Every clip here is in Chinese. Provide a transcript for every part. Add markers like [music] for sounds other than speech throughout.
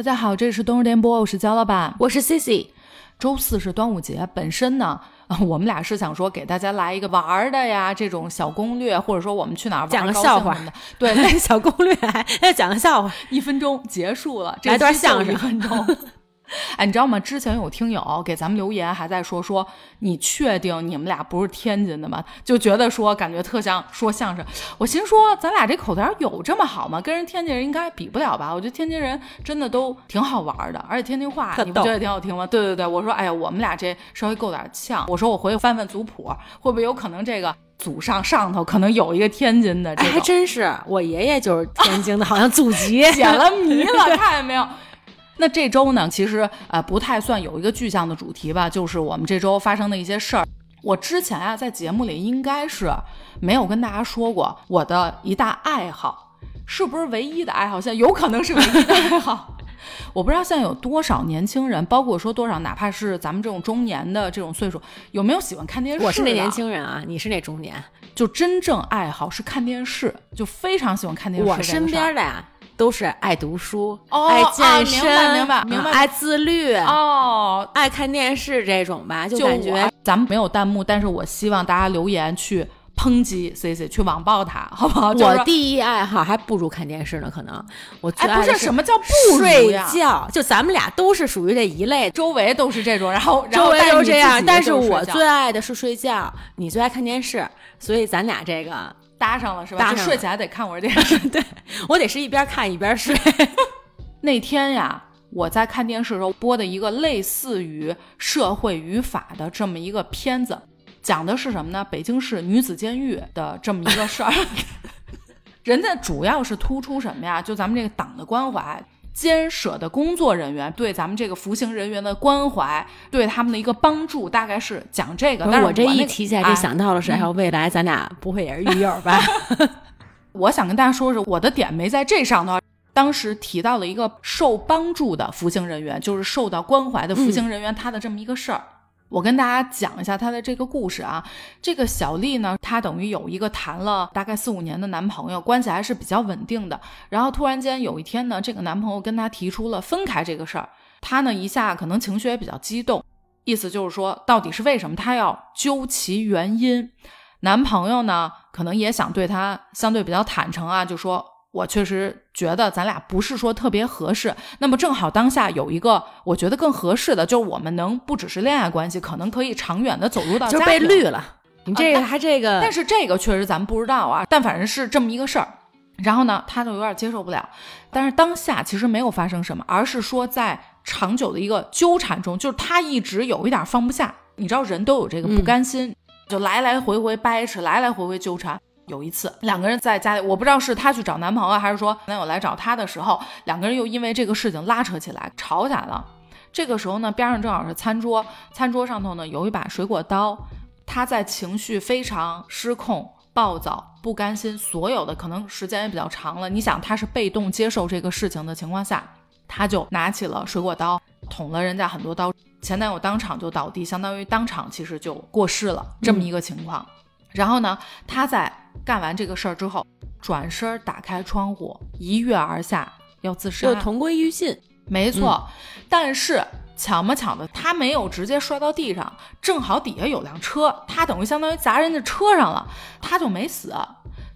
大家好，这里是冬日电波，我是焦老板，我是 Cici。周四是端午节，本身呢，[laughs] 我们俩是想说给大家来一个玩的呀，这种小攻略，或者说我们去哪儿玩讲个笑话。的，对，[laughs] 小攻略，要讲个笑话，[laughs] 一分钟结束了，来段相声，一分钟。哎，你知道吗？之前有听友给咱们留言，还在说说你确定你们俩不是天津的吗？就觉得说感觉特像说相声。我心说，咱俩这口条有这么好吗？跟人天津人应该比不了吧？我觉得天津人真的都挺好玩的，而且天津话你不觉得挺好听吗？对对对，我说，哎呀，我们俩这稍微够点呛。我说我回去翻翻族谱，会不会有可能这个祖上上头可能有一个天津的？这还真是，我爷爷就是天津的，好像祖籍 [laughs] 解了谜了，[laughs] 看见没有？那这周呢，其实呃不太算有一个具象的主题吧，就是我们这周发生的一些事儿。我之前啊在节目里应该是没有跟大家说过我的一大爱好，是不是唯一的爱好？现在有可能是唯一的爱好。[laughs] 我不知道现在有多少年轻人，包括说多少，哪怕是咱们这种中年的这种岁数，有没有喜欢看电视？我是那年轻人啊，你是那中年，就真正爱好是看电视，就非常喜欢看电视。我身边的呀。都是爱读书、爱健身、明白明白明白，爱自律哦，爱看电视这种吧，就感觉咱们没有弹幕，但是我希望大家留言去抨击 C C，去网暴他，[laughs] 好不好？我第一爱好还不如看电视呢，可能我最爱不是什么叫不睡觉，就咱们俩都是属于这一类，周围都是这种，然后周围都是这样，但是我最爱的是睡觉，你最爱看电视，所以咱俩这个。搭上了是吧？就睡起来得看会儿电视，[laughs] 对我得是一边看一边睡。[laughs] 那天呀，我在看电视的时候播的一个类似于社会语法的这么一个片子，讲的是什么呢？北京市女子监狱的这么一个事儿。[laughs] 人家主要是突出什么呀？就咱们这个党的关怀。监舍的工作人员对咱们这个服刑人员的关怀，对他们的一个帮助，大概是讲这个。但是我这一提起来，就想到了是，还有未来咱俩不会也是狱友吧？[laughs] [laughs] 我想跟大家说说，我的点没在这上头。当时提到了一个受帮助的服刑人员，就是受到关怀的服刑人员，他的这么一个事儿。我跟大家讲一下她的这个故事啊，这个小丽呢，她等于有一个谈了大概四五年的男朋友，关系还是比较稳定的。然后突然间有一天呢，这个男朋友跟她提出了分开这个事儿，她呢一下可能情绪也比较激动，意思就是说到底是为什么，她要究其原因。男朋友呢可能也想对她相对比较坦诚啊，就说。我确实觉得咱俩不是说特别合适，那么正好当下有一个我觉得更合适的，就是我们能不只是恋爱关系，可能可以长远的走入到就被绿了。你这个还这个，但是这个确实咱们不知道啊，但反正是这么一个事儿。然后呢，他就有点接受不了，但是当下其实没有发生什么，而是说在长久的一个纠缠中，就是他一直有一点放不下。你知道人都有这个不甘心，就来来回回掰扯，来来回回纠缠。有一次，两个人在家里，我不知道是她去找男朋友，还是说男友来找她的时候，两个人又因为这个事情拉扯起来，吵起来了。这个时候呢，边上正好是餐桌，餐桌上头呢有一把水果刀。她在情绪非常失控、暴躁、不甘心，所有的可能时间也比较长了。你想，她是被动接受这个事情的情况下，她就拿起了水果刀，捅了人家很多刀。前男友当场就倒地，相当于当场其实就过世了，这么一个情况。然后呢，他在。干完这个事儿之后，转身打开窗户，一跃而下，要自杀，就同归于尽。没错，但是巧么巧的，他没有直接摔到地上，正好底下有辆车，他等于相当于砸人家车上了，他就没死。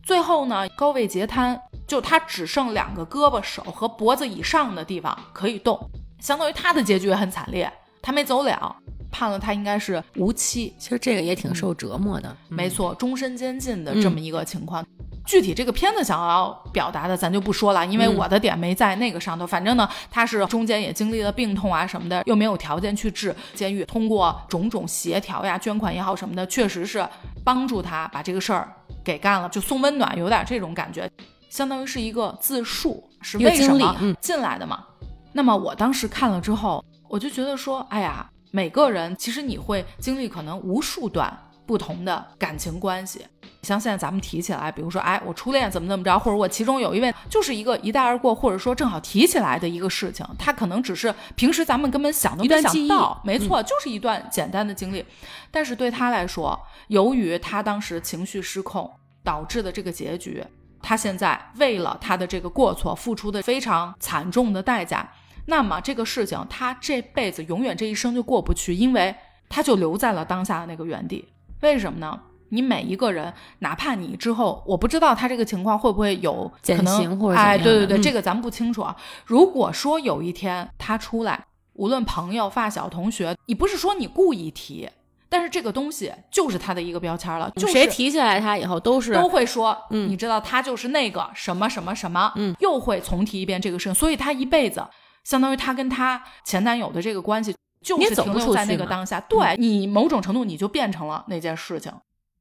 最后呢，高位截瘫，就他只剩两个胳膊、手和脖子以上的地方可以动，相当于他的结局也很惨烈，他没走了。判了他应该是无期，其实这个也挺受折磨的，没错，终身监禁的这么一个情况。具体这个片子想要表达的，咱就不说了，因为我的点没在那个上头。反正呢，他是中间也经历了病痛啊什么的，又没有条件去治。监狱通过种种协调呀、捐款也好什么的，确实是帮助他把这个事儿给干了，就送温暖，有点这种感觉，相当于是一个自述，是为什么进来的嘛。那么我当时看了之后，我就觉得说，哎呀。每个人其实你会经历可能无数段不同的感情关系，像现在咱们提起来，比如说，哎，我初恋怎么怎么着，或者我其中有一位就是一个一带而过，或者说正好提起来的一个事情，他可能只是平时咱们根本想都没想到，没错，就是一段简单的经历，但是对他来说，由于他当时情绪失控导致的这个结局，他现在为了他的这个过错付出的非常惨重的代价。那么这个事情他这辈子永远这一生就过不去，因为他就留在了当下的那个原地。为什么呢？你每一个人，哪怕你之后，我不知道他这个情况会不会有可能，哎，对对对，这个咱们不清楚啊。如果说有一天他出来，无论朋友、发小、同学，你不是说你故意提，但是这个东西就是他的一个标签了，就谁提起来他以后都是都会说，嗯，你知道他就是那个什么什么什么，嗯，又会重提一遍这个事情，所以他一辈子，相当于她跟她前男友的这个关系，就是停留在那个当下，对你某种程度你就变成了那件事情。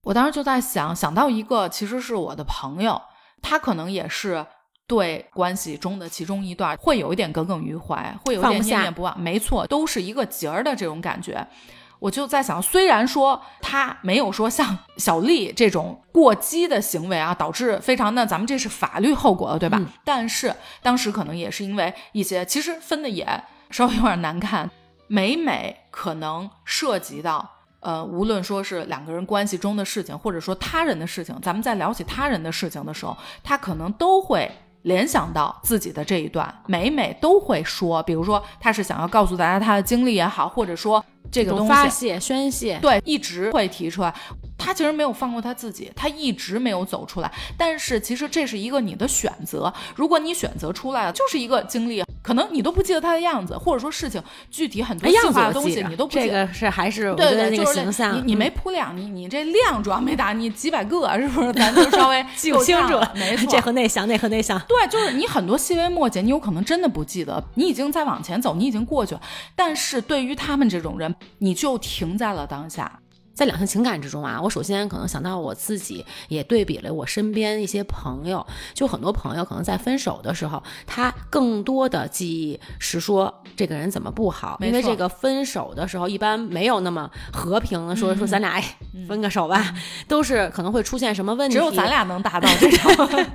我当时就在想，想到一个，其实是我的朋友，他可能也是对关系中的其中一段会有一点耿耿于怀，会有一点念念不忘。没错，都是一个结儿的这种感觉。我就在想，虽然说他没有说像小丽这种过激的行为啊，导致非常那咱们这是法律后果了，对吧？但是当时可能也是因为一些，其实分的也稍微有点难看，每每可能涉及到。呃，无论说是两个人关系中的事情，或者说他人的事情，咱们在聊起他人的事情的时候，他可能都会联想到自己的这一段，每每都会说，比如说他是想要告诉大家他的经历也好，或者说这个东西发泄宣泄，对，一直会提出来。他其实没有放过他自己，他一直没有走出来。但是其实这是一个你的选择，如果你选择出来了，就是一个经历，可能你都不记得他的样子，或者说事情具体很多细化的东西你都不记得。这个是还是对对，就是形象，你你没铺量，你你这量主要没打，你几百个是不是？咱就 [laughs] 稍微记不清楚，没 [laughs] 错，这和那像，那和那像。对，就是你很多细微末节，你有可能真的不记得，你已经在往前走，你已经过去了。但是对于他们这种人，你就停在了当下。在两性情感之中啊，我首先可能想到我自己，也对比了我身边一些朋友，就很多朋友可能在分手的时候，他更多的记忆是说这个人怎么不好，因为这个分手的时候一般没有那么和平的说说咱俩哎分个手吧，都是可能会出现什么问题，只有咱俩能达到这种。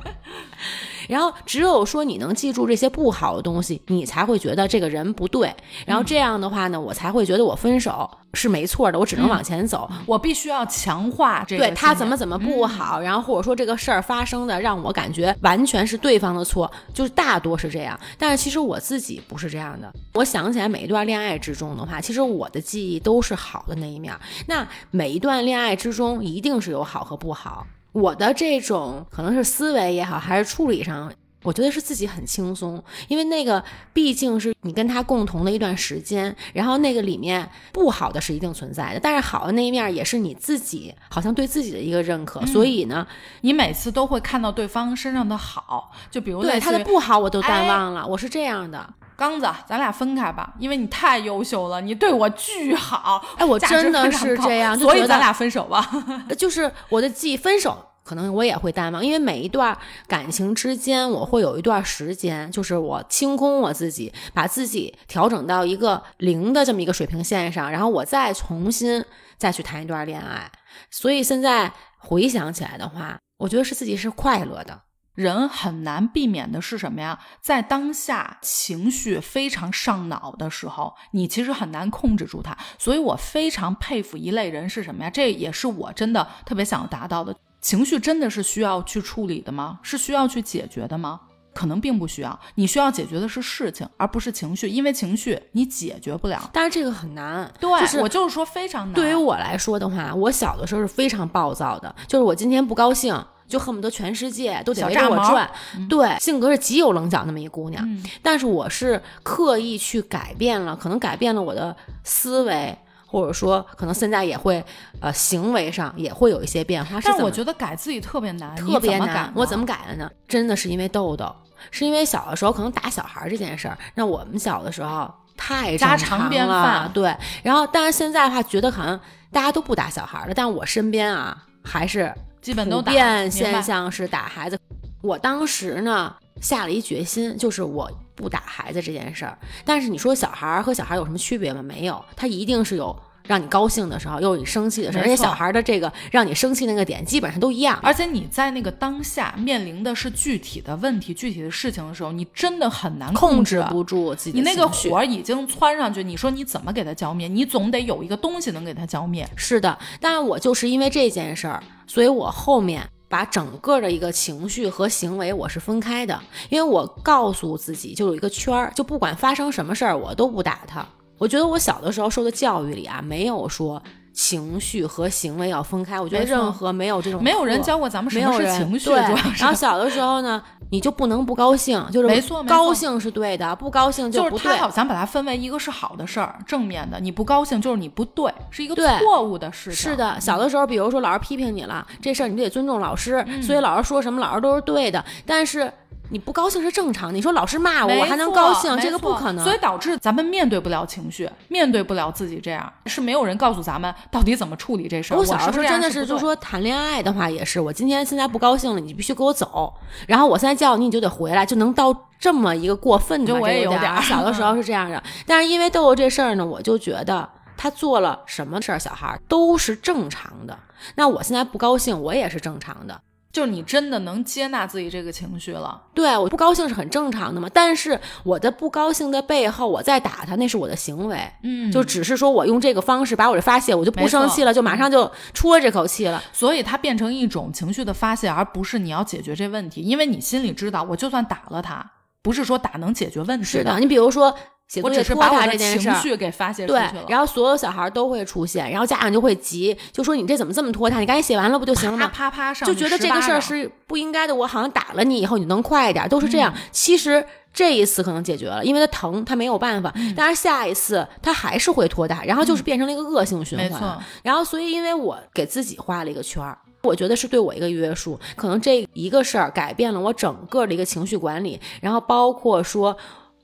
然后只有说你能记住这些不好的东西，你才会觉得这个人不对。然后这样的话呢，我才会觉得我分手是没错的。我只能往前走，我必须要强化这个。对他怎么怎么不好，然后或者说这个事儿发生的让我感觉完全是对方的错，就是大多是这样。但是其实我自己不是这样的。我想起来每一段恋爱之中的话，其实我的记忆都是好的那一面。那每一段恋爱之中一定是有好和不好。我的这种可能是思维也好，还是处理上，我觉得是自己很轻松，因为那个毕竟是你跟他共同的一段时间，然后那个里面不好的是一定存在的，但是好的那一面也是你自己好像对自己的一个认可，所以呢，你每次都会看到对方身上的好，就比如对他的不好我都淡忘了，我是这样的。刚子，咱俩分开吧，因为你太优秀了，你对我巨好，哎，我真的是这样，所以咱俩分手吧。就是我的记忆，分手可能我也会淡忘，因为每一段感情之间，我会有一段时间，就是我清空我自己，把自己调整到一个零的这么一个水平线上，然后我再重新再去谈一段恋爱。所以现在回想起来的话，我觉得是自己是快乐的。人很难避免的是什么呀？在当下情绪非常上脑的时候，你其实很难控制住它。所以我非常佩服一类人是什么呀？这也是我真的特别想达到的。情绪真的是需要去处理的吗？是需要去解决的吗？可能并不需要。你需要解决的是事情，而不是情绪，因为情绪你解决不了。但是这个很难。对，就是我就是说非常难。对于我来说的话，我小的时候是非常暴躁的，就是我今天不高兴。就恨不得全世界都得围着我转，对，性格是极有棱角那么一姑娘。但是我是刻意去改变了，可能改变了我的思维，或者说可能现在也会，呃，行为上也会有一些变化。但是我觉得改自己特别难，特别难。我怎么改的呢？真的是因为豆豆，是因为小的时候可能打小孩这件事儿，那我们小的时候太家常便饭。对，然后但是现在的话，觉得好像大家都不打小孩了，但我身边啊还是。基本都普遍现象是打孩子。我当时呢下了一决心，就是我不打孩子这件事儿。但是你说小孩儿和小孩有什么区别吗？没有，他一定是有。让你高兴的时候，又你生气的时候，而且小孩的这个让你生气那个点基本上都一样。而且你在那个当下面临的是具体的问题、具体的事情的时候，你真的很难控制不住自己。你那个火已经窜上去，你说你怎么给它浇灭？你总得有一个东西能给它浇灭。是的，但是我就是因为这件事儿，所以我后面把整个的一个情绪和行为我是分开的，因为我告诉自己就有一个圈儿，就不管发生什么事儿我都不打他。我觉得我小的时候受的教育里啊，没有说情绪和行为要分开。我觉得任何没有这种没有人教过咱们什么是情绪，对然后小的时候呢，你就不能不高兴，就是没错高兴是对的，不高兴就是不对。他好像把它分为一个是好的事儿，正面的，你不高兴就是你不对，是一个错误的事情。是的，小的时候，比如说老师批评你了，这事儿你得尊重老师，嗯所以老师说什么老师都是对的。但是你不高兴是正常，你说老师骂我，我还能高兴，这个不可能。所以导致咱们面对不了情绪，面对不了自己这样，是没有人告诉咱们到底怎么处理这事儿。我小时候真的是，就说谈恋爱的话也是，我今天现在不高兴了，你必须给我走，然后我现在叫你，你就得回来，就能到这么一个过分的这有我也有点小的时候是这样的，[laughs] 但是因为豆豆这事儿呢，我就觉得他做了什么事儿，小孩儿都是正常的。那我现在不高兴，我也是正常的。就是你真的能接纳自己这个情绪了。对，我不高兴是很正常的嘛，但是我的不高兴的背后，我在打他，那是我的行为，嗯。就只是说我用这个方式把我这发泄，我就不生气了，就马上就出了这口气了。所以它变成一种情绪的发泄，而不是你要解决这问题，因为你心里知道，我就算打了他，不是说打能解决问题是的，你比如说写我作业拖沓只是把我的这件事儿。情绪给发泄出对去了。，然后所有小孩都会出现，然后家长就会急，就说你这怎么这么拖沓？你赶紧写完了不就行了吗？啪啪上就觉得这个事儿是不应该的，我好像打了你以后你能快一点，都是这样。嗯其实这一次可能解决了，因为他疼，他没有办法，嗯但是下一次他还是会拖沓，然后就是变成了一个恶性循环。没错，然后所以因为我给自己画了一个圈儿。我觉得是对我一个约束，可能这一个事儿改变了我整个的一个情绪管理，然后包括说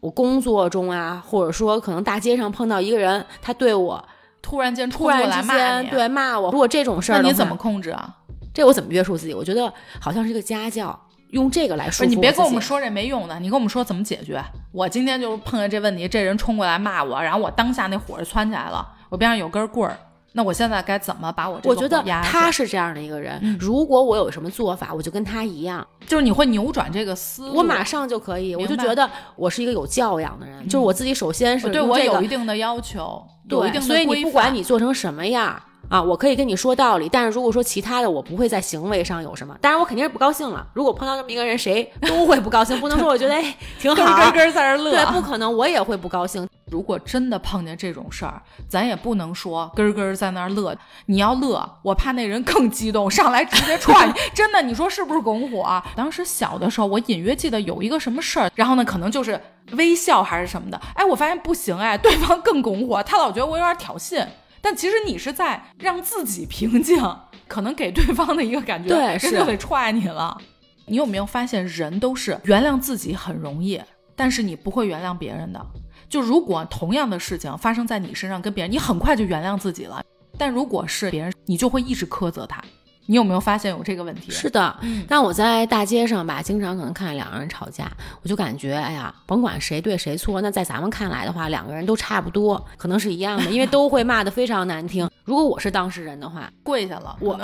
我工作中啊，或者说可能大街上碰到一个人，他对我突然间冲突过来骂然之间，对骂我，如果这种事儿，那你怎么控制啊？这我怎么约束自己？我觉得好像是一个家教，用这个来束缚不是你别跟我们说这没用的，你跟我们说怎么解决。我今天就是碰见这问题，这人冲过来骂我，然后我当下那火就窜起来了，我边上有根棍儿，那我现在该怎么把我这个我觉得他是这样的一个人，嗯如果我有什么做法，我就跟他一样，就是你会扭转这个思路。我马上就可以。我就觉得我是一个有教养的人，就是我自己首先是对我有一定的要求，有一定对，的所以你不管你做成什么样。啊，我可以跟你说道理，但是如果说其他的，我不会在行为上有什么。当然，我肯定是不高兴了。如果碰到这么一个人，谁都会不高兴，不能说我觉得哎 [laughs] 挺好，咯咯在那儿乐。对，不可能，我也会不高兴。如果真的碰见这种事儿，咱也不能说咯咯在那儿乐。你要乐，我怕那人更激动，上来直接踹你。[laughs] 真的，你说是不是拱火啊？当时小的时候，我隐约记得有一个什么事儿，然后呢，可能就是微笑还是什么的。哎，我发现不行，哎，对方更拱火，他老觉得我有点挑衅。但其实你是在让自己平静，可能给对方的一个感觉，对人 [laughs] 是就得踹你了。你有没有发现，人都是原谅自己很容易，但是你不会原谅别人的。就如果同样的事情发生在你身上，跟别人，你很快就原谅自己了。但如果是别人，你就会一直苛责他。你有没有发现有这个问题？是的，嗯但我在大街上吧，经常可能看见两个人吵架，我就感觉，哎呀，甭管谁对谁错，那在咱们看来的话，两个人都差不多，可能是一样的，因为都会骂得非常难听。如果我是当事人的话，[laughs] 跪下了，我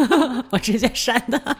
[laughs] 我直接删的。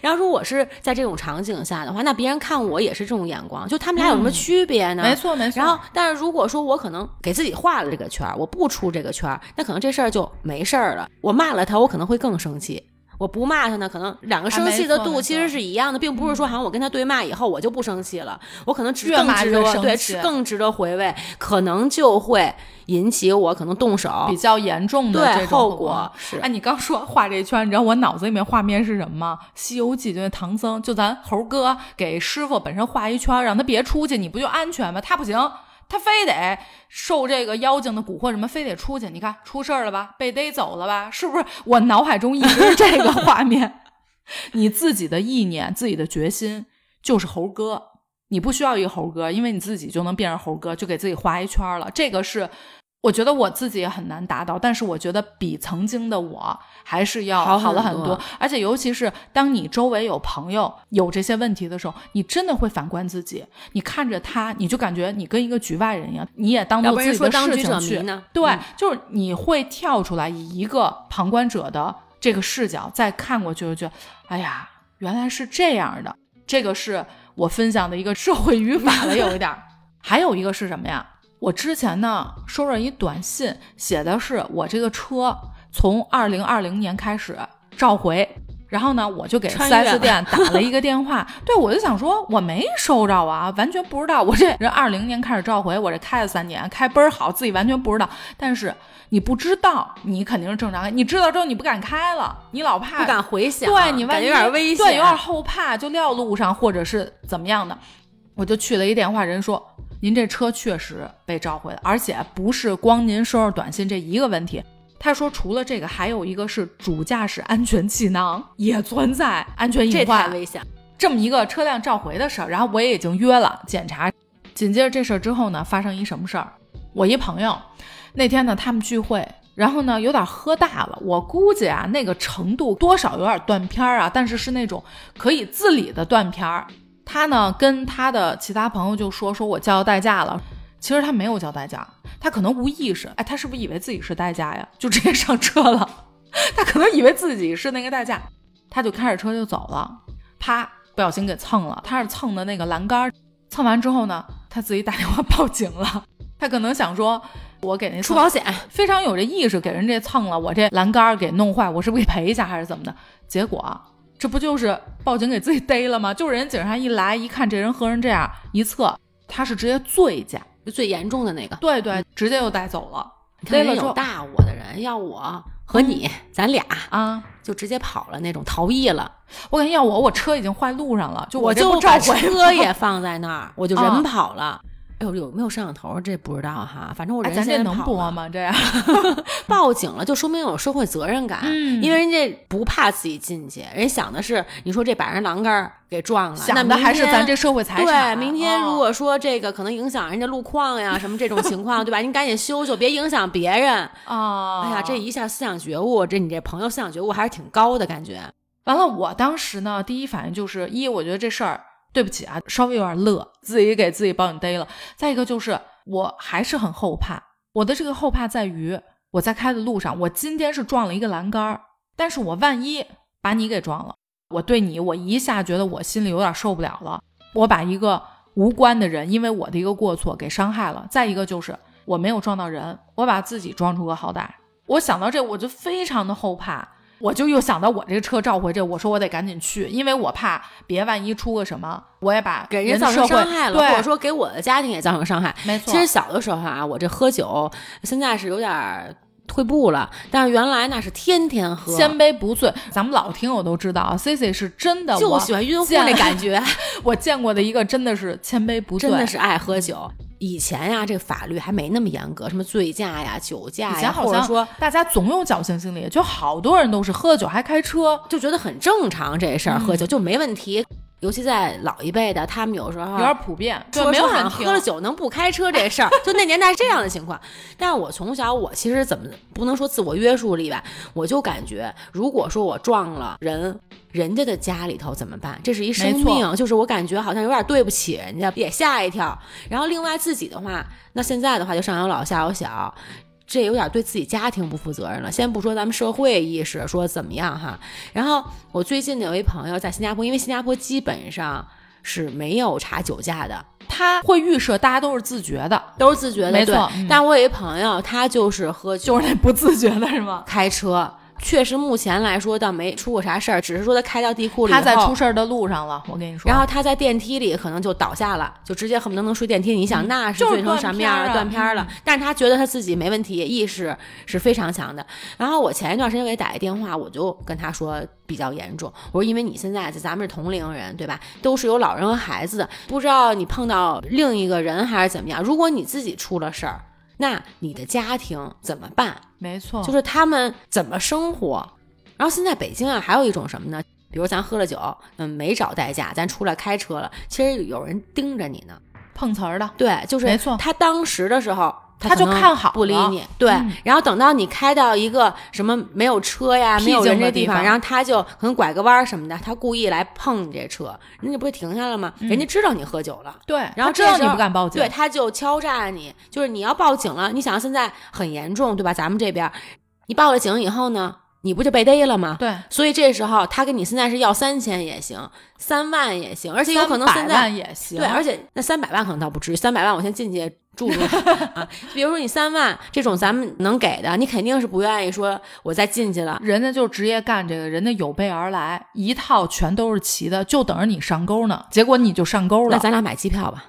然后，如果我是在这种场景下的话，那别人看我也是这种眼光，就他们俩有什么区别呢？没错没错。然后，但是如果说我可能给自己画了这个圈儿，我不出这个圈儿，那可能这事儿就没事儿了。我骂了他，我可能会更生气。我不骂他呢，可能两个生气的度其实是一样的，并不是说好像我跟他对骂以后我就不生气了，我可能更值得对更值得回味，可能就会引起我可能动手比。较严重的这种后果果是哎，你刚说画这一圈，你知道我脑子里面画面是什么吗？《西游记》就那唐僧，就咱猴哥给师傅本身画一圈，让他别出去，你不就安全吗？他不行，他非得受这个妖精的蛊惑，什么非得出去。你看出事儿了吧？被逮走了吧？是不是？我脑海中一直是这个画面。[laughs] 你自己的意念、自己的决心就是猴哥，你不需要一个猴哥，因为你自己就能变成猴哥，就给自己画一圈了。这个是我觉得我自己也很难达到，但是我觉得比曾经的我还是要好好了很很多而且尤其是当你周围有朋友有这些问题的时候，你真的会反观自己，你看着他，你就感觉你跟一个局外人一样，你也当做自己的事情去。对，嗯就是你会跳出来，以一个旁观者的这个视角再看过去，就觉得，哎呀，原来是这样的。这个是我分享的一个社会语法了，有一点儿。[laughs] 还有一个是什么呀？我之前呢收着一短信，写的是我这个车从二零二零年开始召回，然后呢，我就给穿 4S 店打了一个电话，[laughs] 对我就想说我没收着啊，完全不知道。我这人二零年开始召回，我这开了三年，开倍儿好，自己完全不知道。但是你不知道，你肯定是正常开；你知道之后，你不敢开了，你老怕不敢回想，对你万一有点危险，对，有点后怕，就撂路上或者是怎么样的，我就去了一电话，人说您这车确实被召回了，而且不是光您收着短信这一个问题。他说除了这个，还有一个是主驾驶安全气囊也存在安全隐患，太危险。这么一个车辆召回的事儿。然后我也已经约了检查。紧接着这事儿之后呢，发生一什么事儿？我一朋友那天呢，他们聚会，然后呢有点喝大了，我估计啊那个程度多少有点断片儿啊，但是是那种可以自理的断片儿。他呢跟他的其他朋友就说说我叫代驾了，其实他没有叫代驾，他可能无意识，哎，他是不是以为自己是代驾呀？就直接上车了，[laughs] 他可能以为自己是那个代驾，他就开着车就走了，啪，不小心给蹭了，他是蹭的那个栏杆，蹭完之后呢，他自己打电话报警了，[laughs] 他可能想说，我给那蹭出保险，非常有这意识，给人这蹭了，我这栏杆给弄坏，我是不是给赔一下还是怎么的？结果这不就是报警给自己逮了吗？就是人警察一来一看这人喝成这样，一测他是直接醉驾，最严重的那个。对对，直接就带走了，逮了之后大我的人，要我和你，咱俩啊！就直接跑了那种，逃逸了。我感觉要我，我车已经坏路上了，就我就把车也放在那儿，[laughs] 我就人啊跑了。哎呦，有没有摄像头？这不知道哈，反正我哎，人咱这能现在跑了播吗？这 [laughs] 样，报警了，就说明有社会责任感，嗯因为人家不怕自己进去，人想的是，你说这把人栏杆给撞了，那想的还是咱这社会财产。对，明天如哦果说这个可能影响人家路况呀，什么这种情况，对吧？你赶紧修修，别影响别人。[laughs] 啊，哎呀，这一下思想觉悟，这你这朋友思想觉悟还是挺高的感觉。完了，我当时呢，第一反应就是一，我觉得这事儿对不起啊，稍微有点乐，自己给自己帮你逮了。再一个就是，我还是很后怕。我的这个后怕在于，我在开的路上，我今天是撞了一个栏杆儿，但是我万一把你给撞了，我对你，我一下觉得我心里有点受不了了。我把一个无关的人，因为我的一个过错给伤害了。再一个就是我没有撞到人，我把自己撞出个好歹。我想到这，我就非常的后怕。我就又想到我这个车召回这，我说我得赶紧去，因为我怕别万一出个什么，我也把给人造成伤害了，对，或者说给我的家庭也造成伤害。没错，其实小的时候啊，我这喝酒现在是有点儿退步了，但是原来那是天天喝，千杯不醉，咱们老听友都知道，C C 是真的，就我喜欢晕乎见那感 [laughs] 觉，我见过的一个真的是千杯不醉，真的是爱喝酒。以前呀，这个法律还没那么严格，什么醉驾呀、酒驾以前呀，好像或者说大家总有侥幸心理，就好多人都是喝酒还开车，就觉得很正常，这事儿嗯喝酒就没问题。尤其在老一辈的，他们有时候有点普遍，对，没有好像喝了酒能不开车这事儿，就那年代是这样的情况。但是我从小我其实怎么不能说自我约束力吧，我就感觉如果说我撞了人，人家的家里头怎么办？这是一生命，就是我感觉好像有点对不起人家，也吓一跳。然后另外自己的话，那现在的话就上有老下有小。这有点对自己家庭不负责任了。先不说咱们社会意识说怎么样哈，然后我最近有一朋友在新加坡，因为新加坡基本上是没有查酒驾的，他会预设大家都是自觉的，都是自觉的。没错嗯但我有一朋友，他就是喝酒就是那不自觉的是吗？开车。确实，目前来说倒没出过啥事儿，只是说他开到地库里，他在出事儿的路上了，我跟你说。然后他在电梯里可能就倒下了，就直接恨不得能睡电梯。你想，那是就是醉成什么样儿？断断片儿了。但是他觉得他自己没问题，意识是非常强的。然后我前一段时间给他打一电话，我就跟他说比较严重。我说，因为你现在在咱们是同龄人，对吧？都是有老人和孩子的，不知道你碰到另一个人还是怎么样。如果你自己出了事儿，那你的家庭怎么办？没错，就是他们怎么生活。然后现在北京啊，还有一种什么呢？比如咱喝了酒，嗯，没找代驾，咱出来开车了，其实有人盯着你呢。碰瓷儿的，对，就是没错他当时的时候。他就看好不理你，对，嗯然后等到你开到一个什么没有车呀、没有人的地方然后他就可能拐个弯什么的，他故意来碰你这车，人家不会停下了吗？人家知道你喝酒了，对，然后他知道你不敢报警，对，他就敲诈你，就是你要报警了。你想现在很严重，对吧？咱们这边，你报了警以后呢，你不就被逮了吗？对，所以这时候他跟你现在是要三千也行，三万也行，而且有可能现300在万也行。对，而且那三百万可能倒不至于，三百万我先进去住住 [laughs] 啊。比如说你三万这种咱们能给的，你肯定是不愿意说我再进去了。人家就职业干这个，人家有备而来，一套全都是齐的，就等着你上钩呢。结果你就上钩了。那咱俩买机票吧。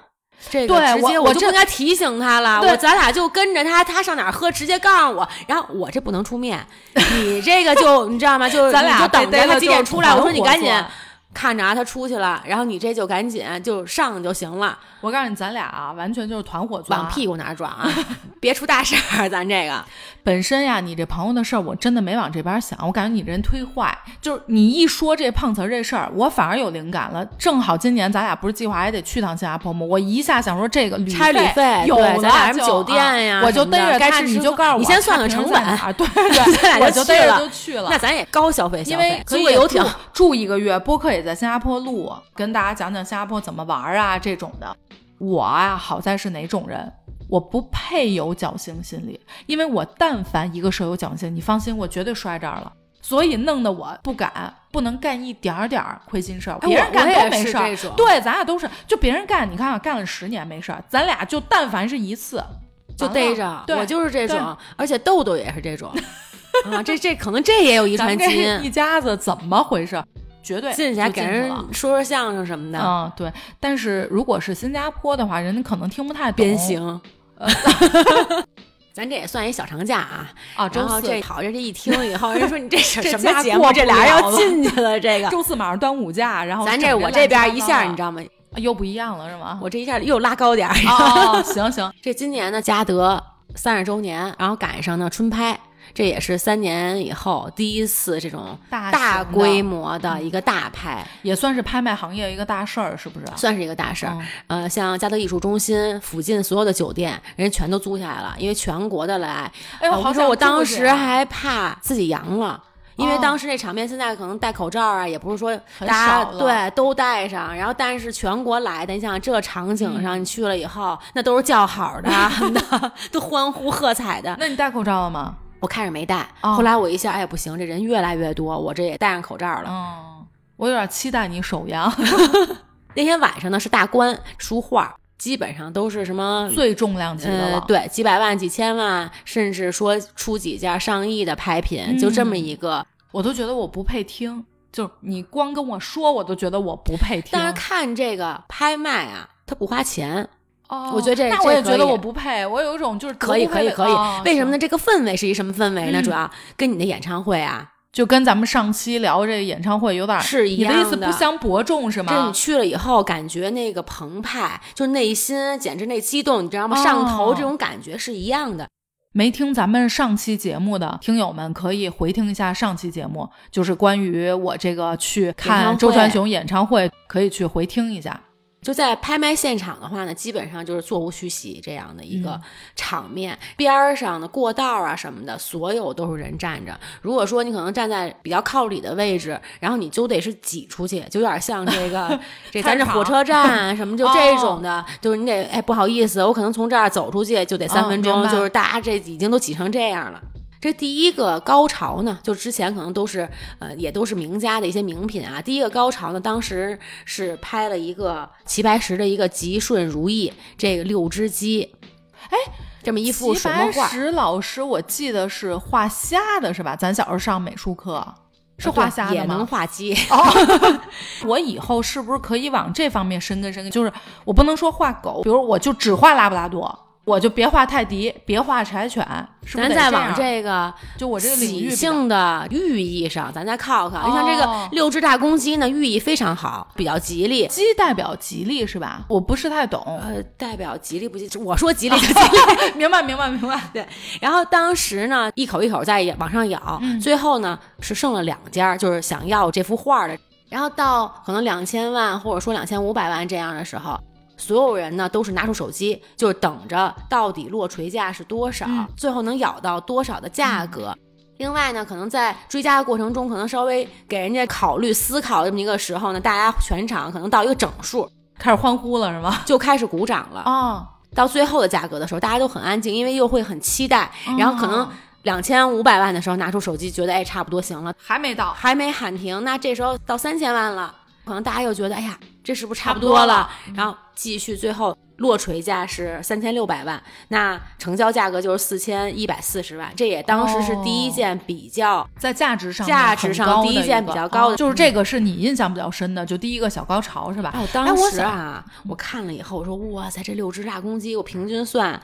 这个对直接我我就不应该提醒他了，对我咱俩就跟着他，他上哪儿喝直接告诉我，然后我这不能出面，你这个就你知道吗？就咱俩你就等着他几点出来，我说你赶紧看着啊，他出去了，然后你这就赶紧就上就行了，我告诉你，咱俩啊，完全就是团伙。往屁股那儿撞啊，[laughs] 别出大事儿，咱这个。本身呀，你这朋友的事儿，我真的没往这边想，我感觉你这人忒坏。就是你一说这碰瓷儿这事儿，我反而有灵感了。正好今年咱俩不是计划还得去趟新加坡吗？我一下想说这个旅差旅费有咱俩什么就酒店呀啊我就逮着他，该吃吃你就告诉我，你先算算成本对 [laughs] 对，咱俩我就逮着就去了。那咱也高消费消费因为可以个游艇住，住一个月，播客也在新加坡录，跟大家讲讲新加坡怎么玩啊这种的。我啊，好在是哪种人？我不配有侥幸心理，因为我但凡一个事儿有侥幸，你放心，我绝对摔这儿了。所以弄得我不敢，不能干一点儿点儿亏心事儿。哎别人干我我也都没事儿对，咱俩都是。就别人干，你看啊，干了十年没事儿，咱俩就但凡是一次，就逮着。对我就是这种，而且豆豆也是这种 [laughs] 啊，这这可能这也有遗传基因。一家子怎么回事？绝对进去还给人说说相声什么的，嗯，对。但是如果是新加坡的话，人家可能听不太懂。鞭刑。咱这也算一小长假啊，啊，周四这跑这这一听以后，人说你这 [laughs] 是什么节目这俩人要进去了，这个 [laughs] 周四马上端午假，然后咱这我这边一下，你知道吗？又不一样了，是吗？我这一下又拉高点儿。哦，行行，[laughs] 这今年呢，嘉德三十周年，然后赶上呢春拍，这也是三年以后第一次这种大大规模的一个大拍，也算是拍卖行业一个大事儿，是不是？算是一个大事儿。嗯呃，像嘉德艺术中心附近所有的酒店，人家全都租下来了，因为全国的来。哎呦，好想我当时还怕自己阳了。因为哦当时那场面，现在可能戴口罩啊，也不是说大家对都戴上，然后但是全国来的，你想想这场景上，你去了以后，那都是叫好的，[laughs] 都欢呼喝彩的。那你戴口罩了吗？我开始没戴，哦后来我一下，哎不行，这人越来越多，我这也戴上口罩了。嗯，我有点期待你手阳，[laughs] 那天晚上呢是大观书画，基本上都是什么最重量级的了。，呃对，几百万、几千万，甚至说出几件上亿的拍品，嗯就这么一个。我都觉得我不配听，就你光跟我说，我都觉得我不配听。但是看这个拍卖啊，它不花钱，哦，我觉得这那我也觉得我不配，我有一种就是可以，可以，可以。哦为什么呢？？这个氛围是一什么氛围呢？嗯主要跟你的演唱会啊就跟咱们上期聊这个演唱会有点是一你的意思样的不相伯仲是吗这你？去了以后，感觉那个澎湃，就内心简直那激动，你知道吗？哦上头这种感觉是一样的。没听咱们上期节目的听友们可以回听一下上期节目，就是关于我这个去看周传雄演唱会，可以去回听一下。就在拍卖现场的话呢，基本上就是座无虚席这样的一个嗯场面，边儿上的过道啊什么的，所有都是人站着。如果说你可能站在比较靠里的位置，然后你就得是挤出去，就有点像这个 [laughs] 这咱这火车站啊什么，就这种的，就是你得哎不好意思，我可能从这儿走出去就得三哦分钟，就是大家这已经都挤成这样了。这第一个高潮呢，就之前可能都是呃，也都是名家的一些名品啊。第一个高潮呢，当时是拍了一个齐白石的一个吉顺如意这个六只鸡，哎，这么一幅齐水墨画，白石老师，我记得是画虾的，是吧？咱小时候上美术课是画虾的也能？画鸡。哦，[laughs] 我以后是不是可以往这方面深耕深耕？就是我不能说画狗，比如我就只画拉布拉多，我就别画泰迪，别画柴犬，是不是咱再往这个就我这个领域喜庆的寓意上，咱再靠靠。你像这个哦六只大公鸡呢，寓意非常好，比较吉利。鸡代表吉利是吧？我不是太懂。呃，代表吉利不吉？我说吉利就吉利。[laughs] 明白明白明白。对，然后当时呢，一口一口在往上咬，嗯最后呢是剩了两家，就是想要这幅画的。然后到可能两千万或者说两千五百万这样的时候，所有人呢都是拿出手机，就是等着到底落锤价是多少，嗯。最后能咬到多少的价格。另外呢，可能在追加的过程中，可能稍微给人家考虑思考这么一个时候呢，大家全场可能到一个整数开始欢呼了是吗？[laughs] 就开始鼓掌了。哦，到最后的价格的时候，大家都很安静，因为又会很期待，然后可能哦两千五百万的时候拿出手机，觉得哎差不多行了，还没到，还没喊停，那这时候到三千万了，可能大家又觉得哎呀，这是不是差不多了多了？然后继续，最后落锤价是三千六百万，那成交价格就是四千一百四十万，这也当时是第一件比较。在价值上价值上第一件比较高的哦就是这个是你印象比较深的，就第一个小高潮是吧？哎，当时啊，我看了以后，我说哇塞，这六只大公鸡，我平均算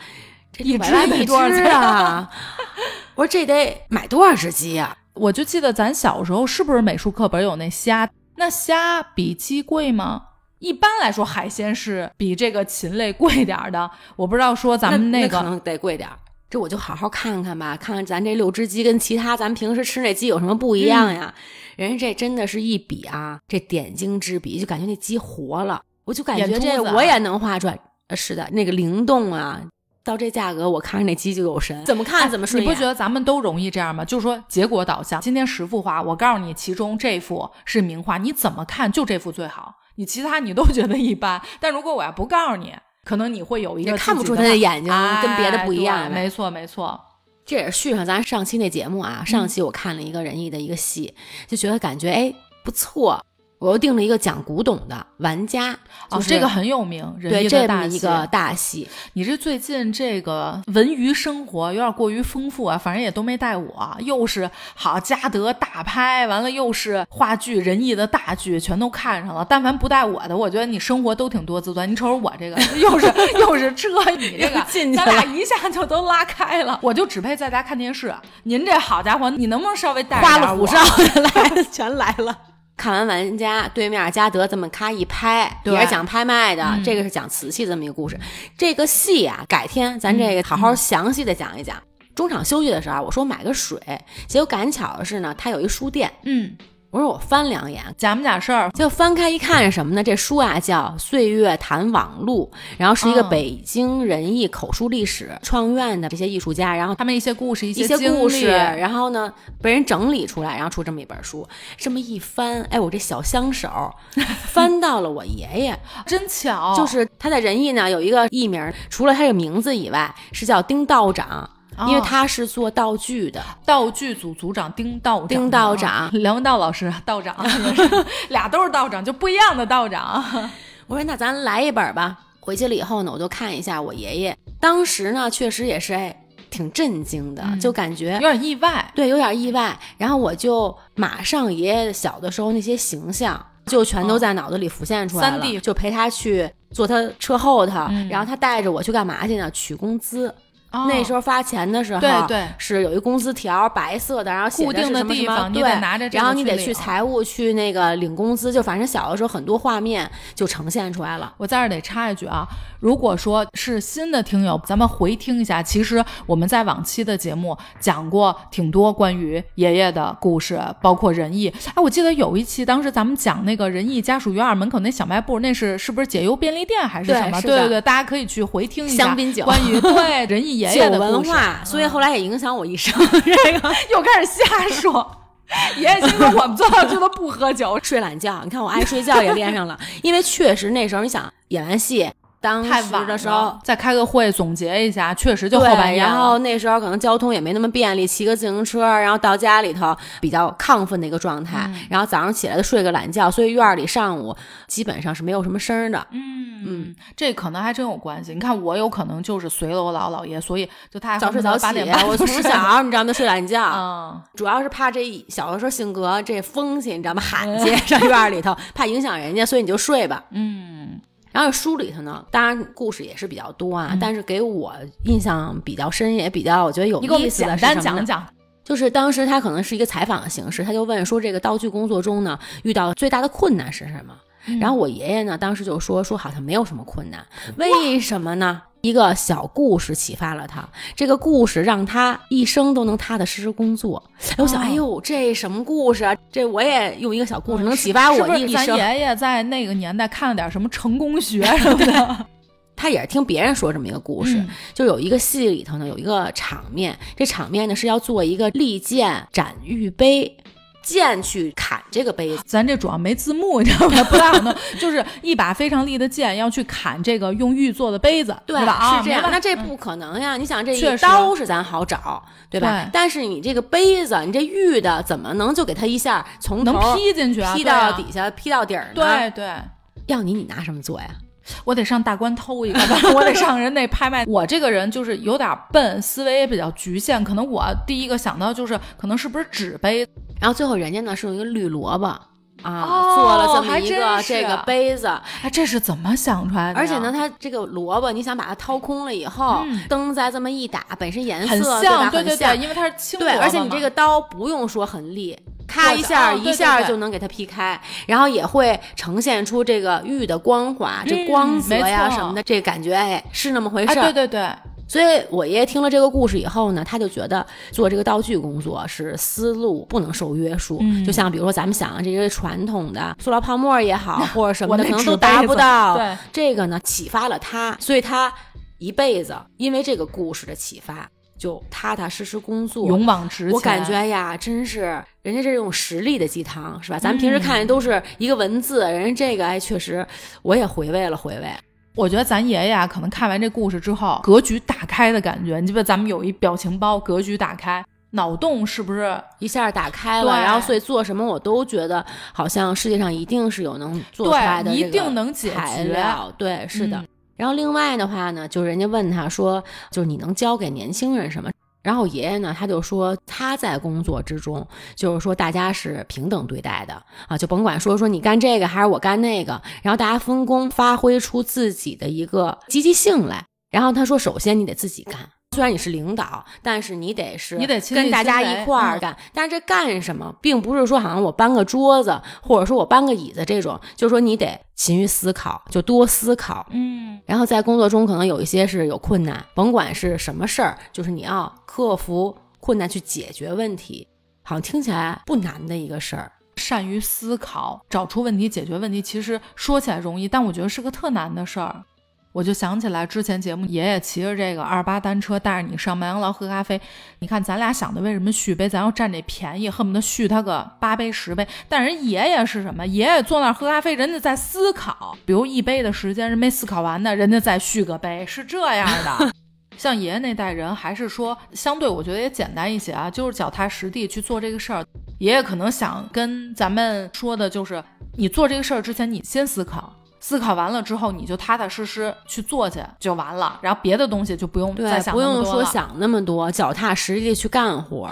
这一只得多少只钱啊？[laughs] 我说这得买多少只鸡呀、我就记得咱小时候是不是美术课本有那虾？那虾比鸡贵吗？一般来说，海鲜是比这个禽类贵点儿的。我不知道说咱们那个那可能得贵点儿。这我就好好看看吧，看看咱这六只鸡跟其他咱们平时吃那鸡有什么不一样呀？人家这真的是一比啊，这点睛之笔，就感觉那鸡活了，我就感觉这我也能画出来。呃是的，那个灵动啊，到这价格，我看着那鸡就有神，怎么看怎么顺眼。你不觉得咱们都容易这样吗？就是说结果导向。今天十幅画，我告诉你，其中这幅是名画，你怎么看就这幅最好，你其他你都 [laughs] 觉得一般。但如果我要不告诉你，可能你会有一个也看不出他的眼睛哎跟别的不一样没错，没错。这也是续上咱上期那节目啊，上期我看了一个仁义的一个戏，就觉得感觉哎不错，我又订了一个讲古董的玩家，哦，就是这个很有名，人对这么一个大戏，你这最近这个文娱生活有点过于丰富啊，反正也都没带我，又是好嘉德大拍，完了又是话剧仁义的大剧，全都看上了。但凡不带我的，我觉得你生活都挺多姿多彩。你瞅瞅我这个，又是又是这，你这个进去咱俩一下就都拉开了。我就只配在家看电视。您这好家伙，你能不能稍微带着花里胡哨的来全来了。看完玩家对面嘉德这么咔一拍，也是讲拍卖的，嗯这个是讲瓷器这么一个故事。这个戏啊，改天咱这个好好详细的讲一讲。中场休息的时候啊，我说买个水，结果赶巧的是呢，他有一书店，嗯，我说我翻两眼，假不假事儿？结果翻开一看是什么呢？这书啊叫《岁月谈网录》，然后是一个哦北京人艺口述历史创院的这些艺术家，然后他们一些故事，一一些故事，然后呢被人整理出来，然后出这么一本书。这么一翻，哎，我这小香手 [laughs] 翻到了我爷爷，[laughs] 真巧，就是他在仁义呢有一个艺名，除了他这个名字以外，是叫丁道长。因为哦他是做道具的，道具组组长丁道长，丁道长 [laughs] 梁文道老师道长，[laughs] 俩都是道长，就不一样的道长。[laughs] 我说那咱来一本吧。回去了以后呢，我就看一下我爷爷，当时呢确实也是哎挺震惊的，嗯就感觉有点意外，对有点意外。然后我就马上爷爷小的时候那些形象就全都在脑子里浮现出来了，3D 就陪他去坐他车后头，嗯然后他带着我去干嘛去呢？取工资。那时候候发钱的时候，对对是有一工资条，白色的，然后写固定的是什么什么地方，你对得拿着然后你得去财务去那个领工资，就反正小的时候很多画面就呈现出来了。我在这儿得插一句啊，如果说是新的听友，咱们回听一下，其实我们在往期的节目讲过挺多关于爷爷的故事，包括仁义。哎，我记得有一期，当时咱们讲那个仁义家属院门口那小卖部，那是是不是解忧便利店还是什么？对对对，大家可以去回听一下香槟酒关于 [laughs] 对仁义爷爷的文化，所以后来也影响我一生。[laughs] 这个 [laughs] 又开始瞎说。爷爷心说我们做到这都不喝酒，[laughs] 睡懒觉，你看我爱睡觉也练上了，因为确实那时候你想演完戏，当时的时候。再开个会总结一下，确实就后，半夜然后那时候可能交通也没那么便利，骑个自行车，然后到家里头比较亢奋的一个状态，嗯然后早上起来就睡个懒觉，所以院里上午基本上是没有什么声的。嗯嗯，这可能还真有关系。你看，我有可能就是随了我姥姥爷，所以就他早睡早起八点半，我从小你知道吗？睡懒觉，嗯，主要是怕这小的时候性格这风气，你知道吗？[laughs] 罕见上院里头，怕影响人家，所以你就睡吧。嗯然后书里头呢，当然故事也是比较多啊，但是给我印象比较深，也比较我觉得有意思的是什么呢？讲讲。就是当时他可能是一个采访的形式，他就问说这个道具工作中呢遇到最大的困难是什么？然后我爷爷呢当时就说说好像没有什么困难，为什么呢？一个小故事启发了他，这个故事让他一生都能踏踏实实工作。哎我想，哦哎呦，这什么故事啊？这我也用一个小故事能启发我一生。咱爷爷在那个年代看了点什么成功学什么的，[laughs] 他也是听别人说这么一个故事，嗯就有一个戏里头呢有一个场面，这场面呢是要做一个利剑斩玉杯。剑去砍这个杯子。咱这主要没字幕，你知道吧？不太好弄，就是一把非常利的剑要去砍这个用玉做的杯子，对吧？啊，是这样，那这不可能呀！你想，这一刀是咱好找，对吧？对但是你这个杯子，你这玉的，怎么能就给它一下从能头劈进去啊，劈到底下，劈到底儿呢？对对。要你，你拿什么做呀？[laughs] 我得上大关偷一个，我得上人那拍卖。我这个人就是有点笨，思维也比较局限，可能我第一个想到就是可能是不是纸杯，然后最后人家呢是用一个绿萝卜啊、哦做了这么一个这个杯子，哎，这是怎么想出来的？而且呢，它这个萝卜你想把它掏空了以后，嗯。灯再这么一打，本身颜色很对吧？像，对对对，因为它是青对，萝卜嘛而且你这个刀不用说很利，咔一下、哦一下对对。就能给它劈开，然后也会呈现出这个玉的光滑，这嗯光泽呀什么的，这感觉哎是那么回哎，事儿。对对对，所以我爷爷听了这个故事以后呢，他就觉得做这个道具工作是思路不能受约束，嗯就像比如说咱们想这些传统的塑料泡沫也好，或者什么的，可能都达不到。对，这个呢启发了他，所以他一辈子因为这个故事的启发，就踏踏实实工作，勇往直前。我感觉呀，真是人家这种实力的鸡汤是吧？咱们平时看见都是一个文字，人家这个哎，确实我也回味了回味。我觉得咱爷爷啊，可能看完这故事之后，格局打开的感觉。你记不记得咱们有一表情包，格局打开，脑洞是不是？一下打开了，对然后所以做什么我都觉得好像世界上一定是有能做出来的，这个一定能解决。料，对，是的。嗯然后另外的话呢，就是人家问他说，就是你能教给年轻人什么？然后爷爷呢，他就说他在工作之中，就是说大家是平等对待的啊，就甭管说说你干这个还是我干那个，然后大家分工，发挥出自己的一个积极性来。然后他说，首先你得自己干。虽然你是领导，但是你得是你得跟大家一块儿嗯干。但是这干什么，并不是说好像我搬个桌子，或者说我搬个椅子这种，就是说你得勤于思考，就多思考。嗯，然后在工作中可能有一些是有困难，甭管是什么事儿，就是你要克服困难去解决问题，好像听起来不难的一个事儿。善于思考，找出问题，解决问题，其实说起来容易，但我觉得是个特难的事儿。我就想起来之前节目，爷爷骑着这个二八单车带着你上麦当劳喝咖啡。你看咱俩想的为什么续杯，咱要占这便宜，恨不得续他个八杯十杯。但人爷爷是什么？爷爷坐那儿喝咖啡，人家在思考，比如一杯的时间人没思考完呢，人家再续个杯，是这样的。[laughs] 像爷爷那代人，还是说相对我觉得也简单一些啊，就是脚踏实地去做这个事儿。爷爷可能想跟咱们说的就是，你做这个事儿之前，你先思考，思考完了之后，你就踏踏实实去做去就完了，然后别的东西就不用再，想不用说想那么多，脚踏实地去干活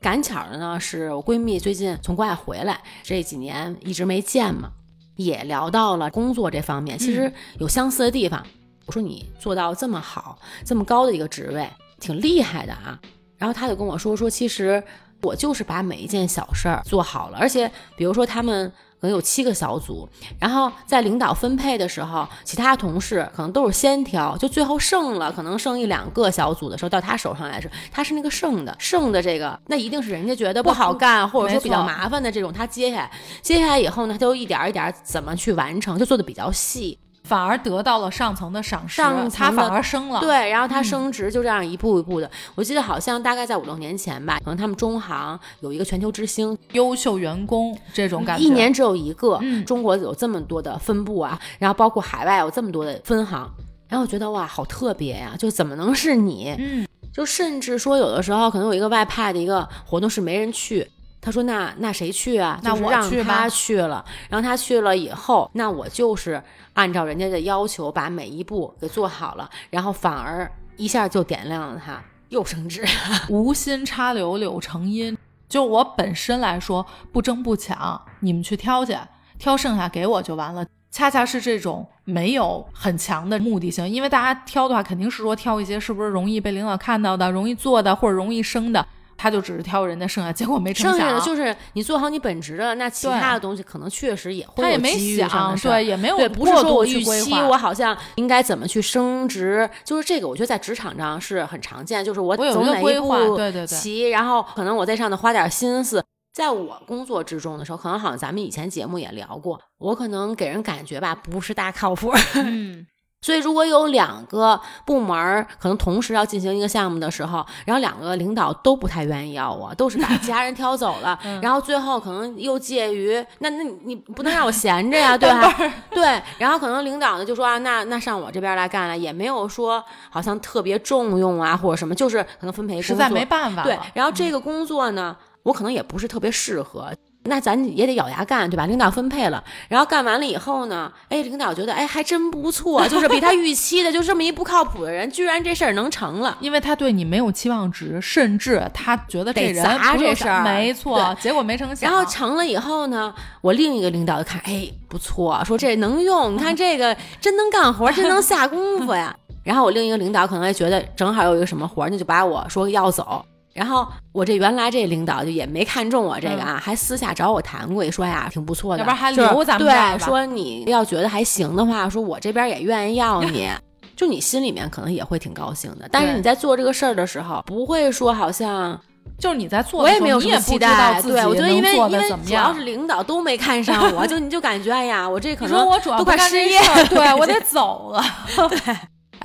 赶巧的呢，是我闺蜜最近从国外回来，这几年一直没见嘛，也聊到了工作这方面，其嗯实有相似的地方。我说你做到这么好、这么高的一个职位，挺厉害的啊。然后她就跟我说说，其实我就是把每一件小事儿做好了，而且比如说他们。可能有七个小组，然后在领导分配的时候，其他同事可能都是先挑，就最后剩了，可能剩一两个小组的时候，到他手上来说，他是那个剩的，剩的这个，那一定是人家觉得不好干，或者说比较麻烦的这种，他接下来，接下来以后呢，他就一点儿一点儿怎么去完成，就做的比较细，反而得到了上层的赏识，上层他反而升了。，对，然后他嗯升职就这样一步一步的。我记得好像大概在五六年前吧，可能他们中行有一个全球之星，优秀员工这种感觉，一年只有一个，嗯中国有这么多的分部啊，然后包括海外有这么多的分行，然后我觉得哇，好特别呀、就怎么能是你？嗯，就甚至说有的时候可能有一个外派的一个活动是没人去。他说：“那那谁去啊？那我让他去了，然后他去了以后，那我就是按照人家的要求把每一步给做好了，然后反而一下就点亮了他，又升职。[laughs] 无心插柳柳成荫。就我本身来说，不争不抢，你们去挑去，挑剩下给我就完了。恰恰是这种没有很强的目的性，因为大家挑的话，肯定是说挑一些是不是容易被领导看到的、容易做的或者容易升的，他就只是挑人家剩下，结果没成剩下的，就是你做好你本职的，那其他的东西可能确实也会他也没想，对，也没有对，不是说我预期。我好像应该怎么去升职，就是这个，我觉得在职场上是很常见，就是我走哪规划步对对对棋，然后可能我在上头花点心思。在我工作之中的时候，可能好像咱们以前节目也聊过，我可能给人感觉吧不是大靠谱，嗯，[laughs] 所以，如果有两个部门可能同时要进行一个项目的时候，然后两个领导都不太愿意要我，都是把其他人挑走了，[laughs] 然后最后可能又介于那那你不能让我闲着呀，[laughs] 对吧？对，然后可能领导呢就说啊，那那上我这边来干了，也没有说好像特别重用啊或者什么，就是可能分配实在没办法。对，然后这个工作呢，我可能也不是特别适合。那咱也得咬牙干，对吧？领导分配了，然后干完了以后呢，哎，领导觉得哎还真不错，就是比他预期的就这么一不靠谱的人，居然这事儿能成了，因为他对你没有期望值，甚至他觉得这人砸这事儿，没错，结果没成想。然后成了以后呢，我另一个领导就看，哎，不错，说这能用，你看这个真能干活，真能下功夫呀。[laughs] 然后我另一个领导可能还觉得正好有一个什么活，那就把我说要走。然后我这原来这领导就也没看中我这个啊，还私下找我谈过，说呀挺不错的，要不然还留咱们对，说你要觉得还行的话，说我这边也愿意要你，[laughs] 就你心里面可能也会挺高兴的。但是你在做这个事儿的时候，不会说好像就是你在做，我也没有什么期待。对，我觉得因为因为主要是领导都没看上我，[laughs] 就你就感觉哎呀，我这可能都快失业，[laughs] 对我得走了。对。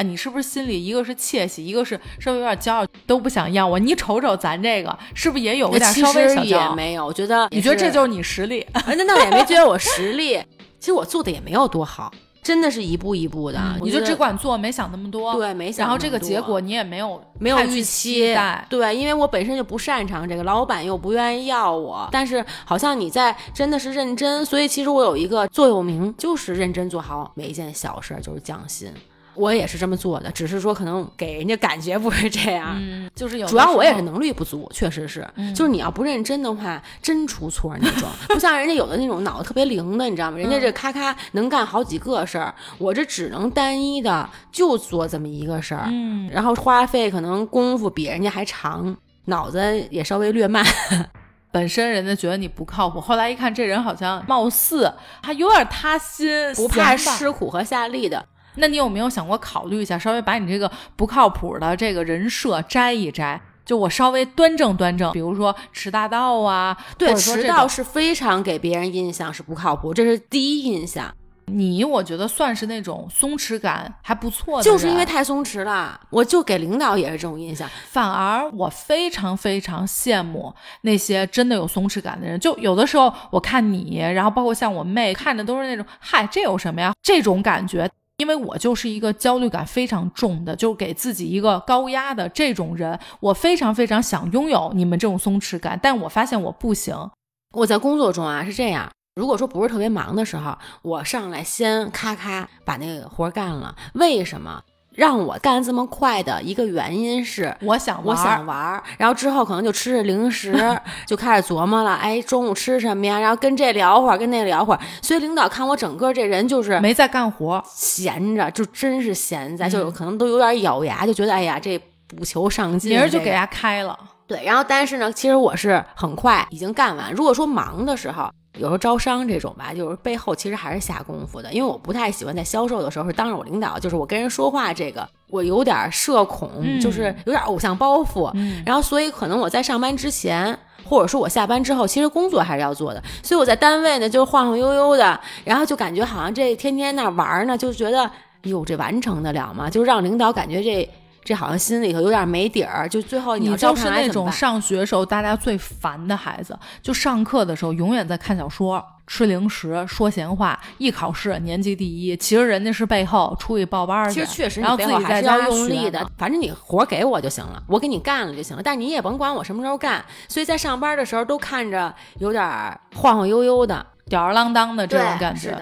啊，你是不是心里一个是窃喜，一个是稍微有点骄傲，都不想要我？你瞅瞅咱这个，是不是也有点稍微小骄傲？也没有，我觉得你觉得这就是你实力？那那我也没觉得我实力，其实我做的也没有多好，真的是一步一步的。你就只管做，没想那么多。对，没想。然后这个结果你也没有没有预期。对，因为我本身就不擅长这个，老板又不愿意要我。但是好像你在真的是认真，所以其实我有一个座右铭，就是认真做好每一件小事，就是降薪。我也是这么做的，只是说可能给人家感觉不是这样，就是有。主要我也是能力不足，确实是，就是你要不认真的话，真出错那种。[laughs] 不像人家有的那种脑子特别灵的，你知道吗？人家这咔咔能干好几个事儿，我这只能单一的就做这么一个事儿，嗯，然后花费可能功夫比人家还长，脑子也稍微略慢。[laughs] 本身人家觉得你不靠谱，后来一看这人好像貌似还有点塌心，不怕吃苦和下力的。那你有没有想过考虑一下，稍微把你这个不靠谱的这个人设摘一摘？就我稍微端正端正，比如说迟大到啊，对，迟到是非常给别人印象是不靠谱，这是第一印象。你我觉得算是那种松弛感还不错的，就是因为太松弛了，我就给领导也是这种印象。反而我非常非常羡慕那些真的有松弛感的人。就有的时候我看你，然后包括像我妹，看着都是那种，嗨，这有什么呀？这种感觉。因为我就是一个焦虑感非常重的，就给自己一个高压的这种人，我非常非常想拥有你们这种松弛感，但我发现我不行。我在工作中啊是这样，如果说不是特别忙的时候，我上来先咔咔把那个活干了。为什么？让我干这么快的一个原因是，我想我想玩，然后之后可能就吃着零食，[laughs] 就开始琢磨了，哎，中午吃什么呀？然后跟这聊会儿，跟那聊会儿。所以领导看我整个这人就是没在干活，闲着，就真是闲在，就有可能都有点咬牙，就觉得哎呀，这不求上进，明儿就给他开了。对，然后但是呢，其实我是很快已经干完。如果说忙的时候。有时候招商这种吧，就是背后其实还是下功夫的，因为我不太喜欢在销售的时候是当着我领导，就是我跟人说话这个，我有点社恐，就是有点偶像包袱。然后所以可能我在上班之前，或者说我下班之后，其实工作还是要做的。所以我在单位呢，就晃晃悠悠的，然后就感觉好像这天天那玩呢，就觉得哟，这完成得了吗？就让领导感觉这。这好像心里头有点没底儿，就最后你就是那种上学时候大家最烦的孩子，就上课的时候永远在看小说、吃零食、说闲话，一考试年级第一，其实人家是背后出去报班去。其实确实，然后自己还是要用力的。反正你活给我就行了，我给你干了就行了。但你也甭管我什么时候干。所以在上班的时候都看着有点晃晃悠悠的、吊儿郎当的这种感觉。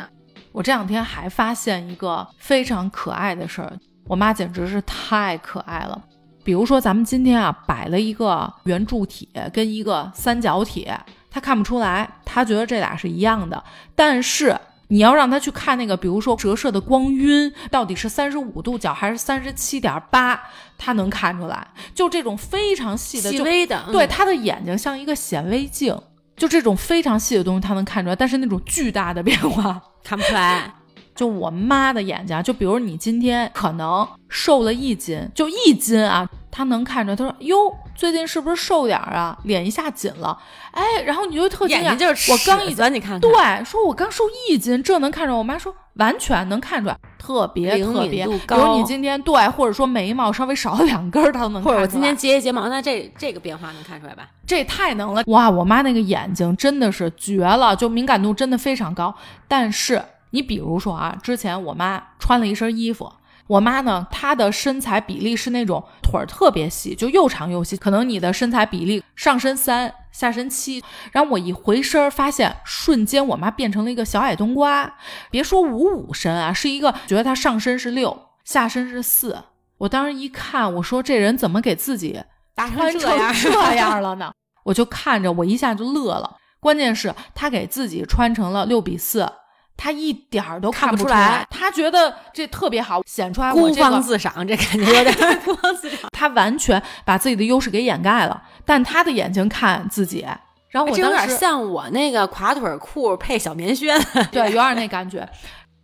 我这两天还发现一个非常可爱的事儿。我妈简直是太可爱了，比如说咱们今天啊摆了一个圆柱体跟一个三角体，她看不出来，她觉得这俩是一样的。但是你要让她去看那个，比如说折射的光晕到底是三十五度角还是三十七点八，她能看出来。就这种非常细的、细微的，对她的眼睛像一个显微镜，就这种非常细的东西她能看出来，但是那种巨大的变化看不出来。就我妈的眼睛，就比如你今天可能瘦了一斤，就一斤啊，她能看出来。她说：“哟，最近是不是瘦点儿啊？脸一下紧了。”哎，然后你就特惊讶，眼睛就是我刚一你看看，对，说我刚瘦一斤，这能看出来。我妈说完全能看出来，特别特别。度比如你今天对，或者说眉毛稍微少了两根儿，她都能看出来。或者我今天接一睫毛，那这这个变化能看出来吧？这太能了哇！我妈那个眼睛真的是绝了，就敏感度真的非常高。但是你比如说啊，之前我妈穿了一身衣服，我妈呢，她的身材比例是那种腿儿特别细，就又长又细。可能你的身材比例上身三，下身七，然后我一回身儿发现，瞬间我妈变成了一个小矮冬瓜。别说五五身啊，是一个觉得她上身是六，下身是四。我当时一看，我说这人怎么给自己打成穿成这 [laughs] 样，这样了呢？我就看着我一下就乐了。关键是她给自己穿成了六比四，他一点儿都看不不出来他觉得这特别好，显出来我孤芳，自赏，这感觉有点 [laughs] 孤芳自赏。他完全把自己的优势给掩盖了。但他的眼睛看自己，然后我这有点像我那个垮腿裤配小棉靴，对，有点那 [laughs] 感觉。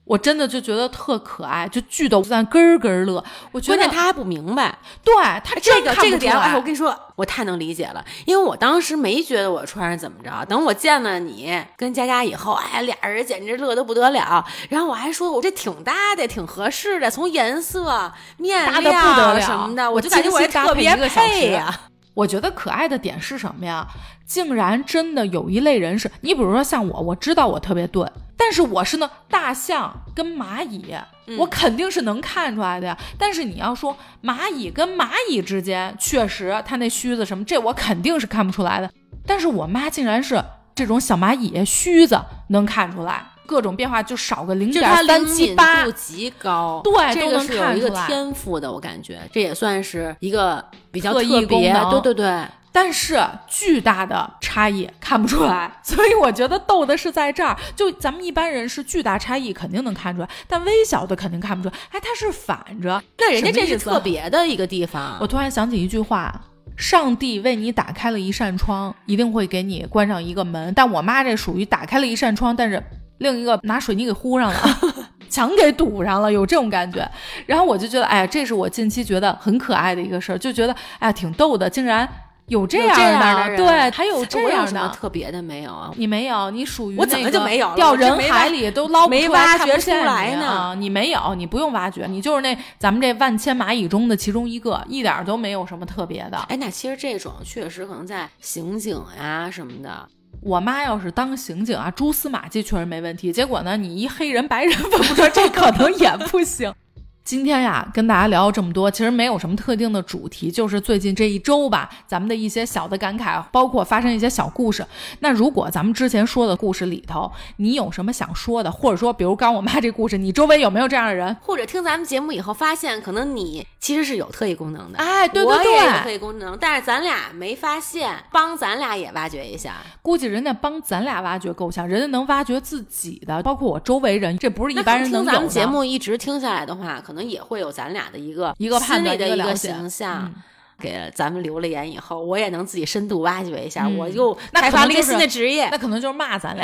我真的就觉得特可爱，就剧逗在咯儿咯儿乐。我觉得关键他还不明白对他这个这个点，哎，我跟你说，我太能理解了，因为我当时没觉得我穿上怎么着，等我见了你跟佳佳以后，哎，俩人简直乐得不得了。然后我还说我这挺搭的，挺合适的，从颜色、面料什么的，我就感觉我特别配呀。我觉得可爱的点是什么呀？竟然真的有一类人是你，比如说像我，我知道我特别钝，但是我是呢大象跟蚂蚁，嗯我肯定是能看出来的呀。但是你要说蚂蚁跟蚂蚁之间，确实它那须子什么，这我肯定是看不出来的。但是我妈竟然是这种小蚂蚁须子能看出来，各种变化就少个零点三七八度，极高，对这个都能是有一个看出来天赋的，我感觉这也算是一个比较特别功，能对对对，但是巨大的差异看不出来，[laughs] 所以我觉得逗的是在这儿。就咱们一般人是巨大差异肯定能看出来，但微小的肯定看不出来。哎，它是反着，那人家这是特别的一个地方。我突然想起一句话：上帝为你打开了一扇窗，一定会给你关上一个门。但我妈这属于打开了一扇窗，但是另一个拿水泥给糊上了。[laughs] 墙给堵上了，有这种感觉，然后我就觉得，哎呀，这是我近期觉得很可爱的一个事儿，就觉得，哎呀，挺逗的，竟然有这样的对，还有这样的，特别的没有啊？你没有，你属于我怎么那个就没有掉人海里都捞不没出来挖掘出来呢你没有，你不用挖掘，你就是那咱们这万千蚂蚁中的其中一个，一点儿都没有什么特别的。哎，那其实这种确实可能在刑警呀什么的，我妈要是当刑警啊，蛛丝马迹确实没问题。结果呢，你一黑人白人 [laughs] 分不出来，这可能也不行。今天呀，跟大家聊这么多，其实没有什么特定的主题，就是最近这一周吧，咱们的一些小的感慨，包括发生一些小故事。那如果咱们之前说的故事里头，你有什么想说的，或者说，比如刚我妈这故事，你周围有没有这样的人？或者听咱们节目以后发现，可能你其实是有特异功能的。哎，对对我也有特，异功能，但是咱俩没发现，帮咱俩也挖掘一下。估计人家帮咱俩挖掘够呛，人家能挖掘自己的，包括我周围人，这不是一般人能有的。听咱们节目一直听下来的话，可能也会有咱俩的一个一个判断的一个形象。嗯给咱们留了言以后，我也能自己深度挖掘一下，嗯我又那开发了一个新的职业那。可能就是骂咱俩。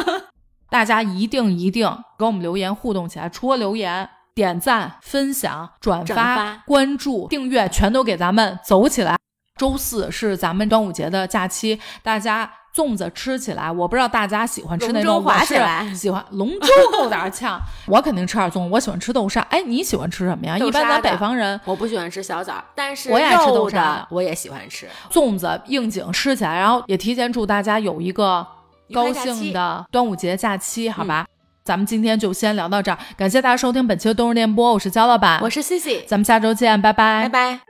[laughs] 大家一定一定给我们留言互动起来，除了留言、点赞、分享、转转发、发关注、订阅，全都给咱们走起来。周四是咱们端午节的假期，大家粽子吃起来。我不知道大家喜欢吃那种，龙舟划我是起来 [laughs] 喜欢龙舟够点儿呛。[laughs] 我肯定吃点粽子，我喜欢吃豆沙。哎，你喜欢吃什么呀？一般咱北方人我不喜欢吃小枣，但是我也爱吃豆沙我也喜欢吃。粽子应景吃起来，然后也提前祝大家有一个高兴的端午节假期，好吧？咱们今天就先聊到这儿，感谢大家收听本期的冬日电波，我是焦老板，我是西西咱们下周见，拜拜拜拜。